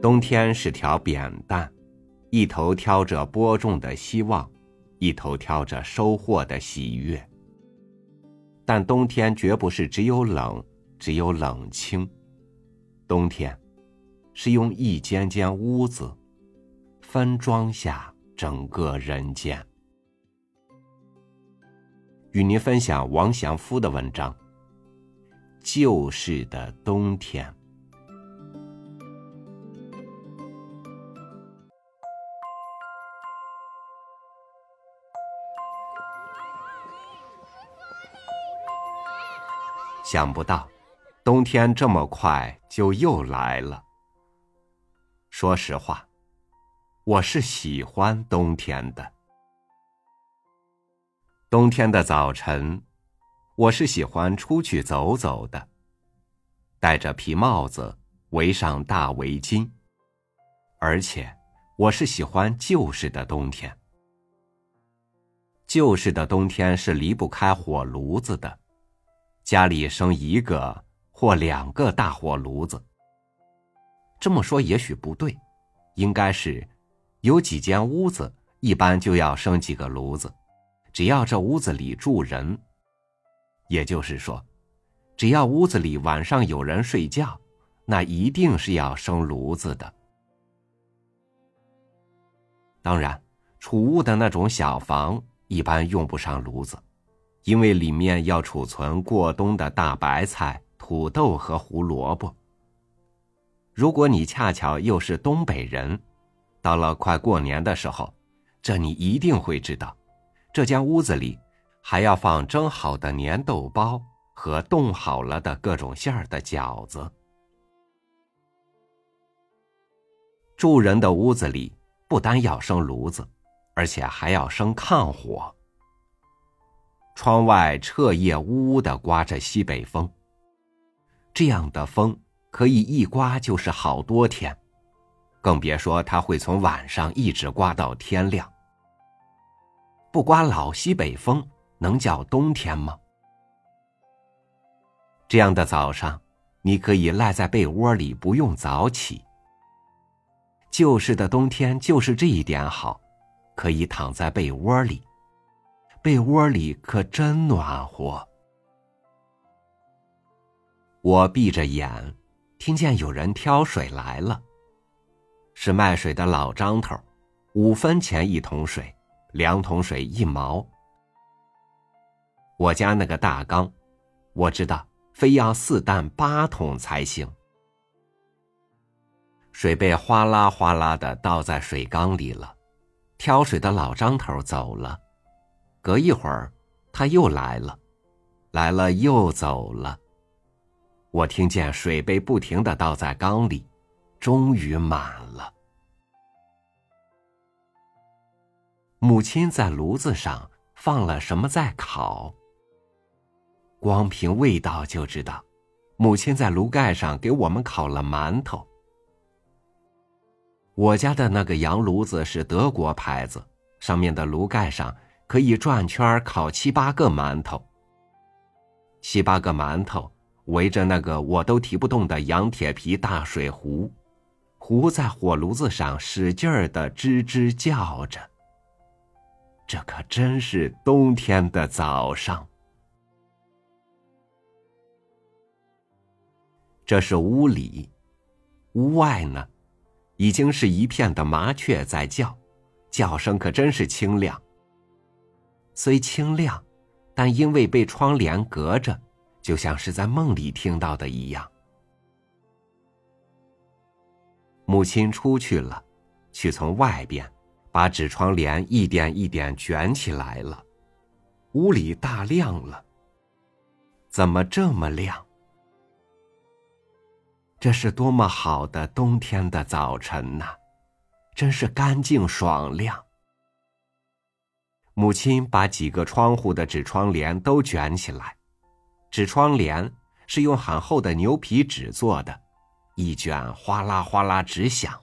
冬天是条扁担，一头挑着播种的希望，一头挑着收获的喜悦。但冬天绝不是只有冷，只有冷清。冬天，是用一间间屋子，分装下整个人间。与您分享王祥夫的文章《旧式的冬天》。想不到，冬天这么快就又来了。说实话，我是喜欢冬天的。冬天的早晨，我是喜欢出去走走的，戴着皮帽子，围上大围巾。而且，我是喜欢旧式的冬天。旧式的冬天是离不开火炉子的。家里生一个或两个大火炉子。这么说也许不对，应该是有几间屋子，一般就要生几个炉子。只要这屋子里住人，也就是说，只要屋子里晚上有人睡觉，那一定是要生炉子的。当然，储物的那种小房一般用不上炉子。因为里面要储存过冬的大白菜、土豆和胡萝卜。如果你恰巧又是东北人，到了快过年的时候，这你一定会知道，这间屋子里还要放蒸好的粘豆包和冻好了的各种馅儿的饺子。住人的屋子里不单要生炉子，而且还要生炕火。窗外彻夜呜呜的刮着西北风。这样的风可以一刮就是好多天，更别说它会从晚上一直刮到天亮。不刮老西北风，能叫冬天吗？这样的早上，你可以赖在被窝里，不用早起。旧式的冬天就是这一点好，可以躺在被窝里。被窝里可真暖和。我闭着眼，听见有人挑水来了。是卖水的老张头，五分钱一桶水，两桶水一毛。我家那个大缸，我知道非要四担八桶才行。水被哗啦哗啦的倒在水缸里了，挑水的老张头走了。隔一会儿，他又来了，来了又走了。我听见水杯不停的倒在缸里，终于满了。母亲在炉子上放了什么在烤？光凭味道就知道，母亲在炉盖上给我们烤了馒头。我家的那个洋炉子是德国牌子，上面的炉盖上。可以转圈烤七八个馒头，七八个馒头围着那个我都提不动的羊铁皮大水壶，壶在火炉子上使劲儿的吱吱叫着。这可真是冬天的早上。这是屋里，屋外呢，已经是一片的麻雀在叫，叫声可真是清亮。虽清亮，但因为被窗帘隔着，就像是在梦里听到的一样。母亲出去了，去从外边把纸窗帘一点一点卷起来了。屋里大亮了。怎么这么亮？这是多么好的冬天的早晨呐！真是干净爽亮。母亲把几个窗户的纸窗帘都卷起来，纸窗帘是用很厚的牛皮纸做的，一卷哗啦哗啦直响。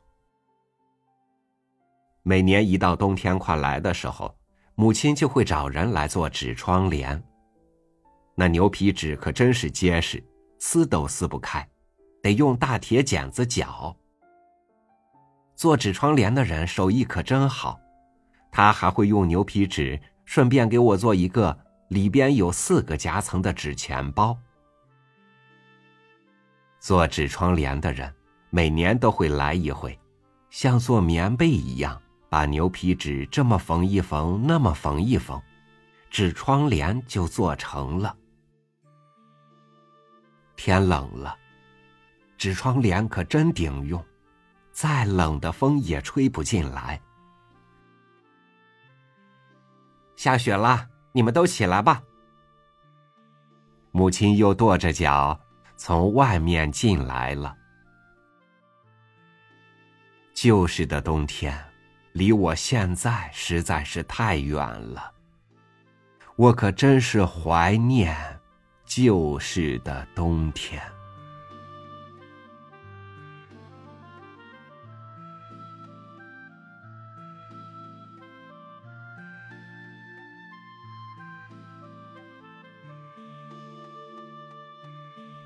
每年一到冬天快来的时候，母亲就会找人来做纸窗帘。那牛皮纸可真是结实，撕都撕不开，得用大铁剪子绞。做纸窗帘的人手艺可真好，他还会用牛皮纸顺便给我做一个里边有四个夹层的纸钱包。做纸窗帘的人每年都会来一回，像做棉被一样，把牛皮纸这么缝一缝，那么缝一缝，纸窗帘就做成了。天冷了，纸窗帘可真顶用，再冷的风也吹不进来。下雪了，你们都起来吧。母亲又跺着脚从外面进来了。旧时的冬天，离我现在实在是太远了，我可真是怀念。旧时的冬天，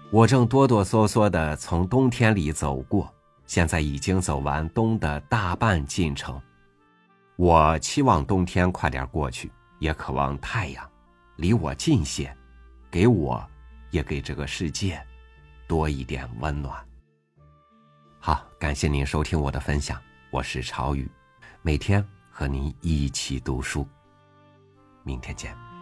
我正哆哆嗦嗦的从冬天里走过，现在已经走完冬的大半进程。我期望冬天快点过去，也渴望太阳离我近些。给我，也给这个世界多一点温暖。好，感谢您收听我的分享，我是朝雨，每天和您一起读书。明天见。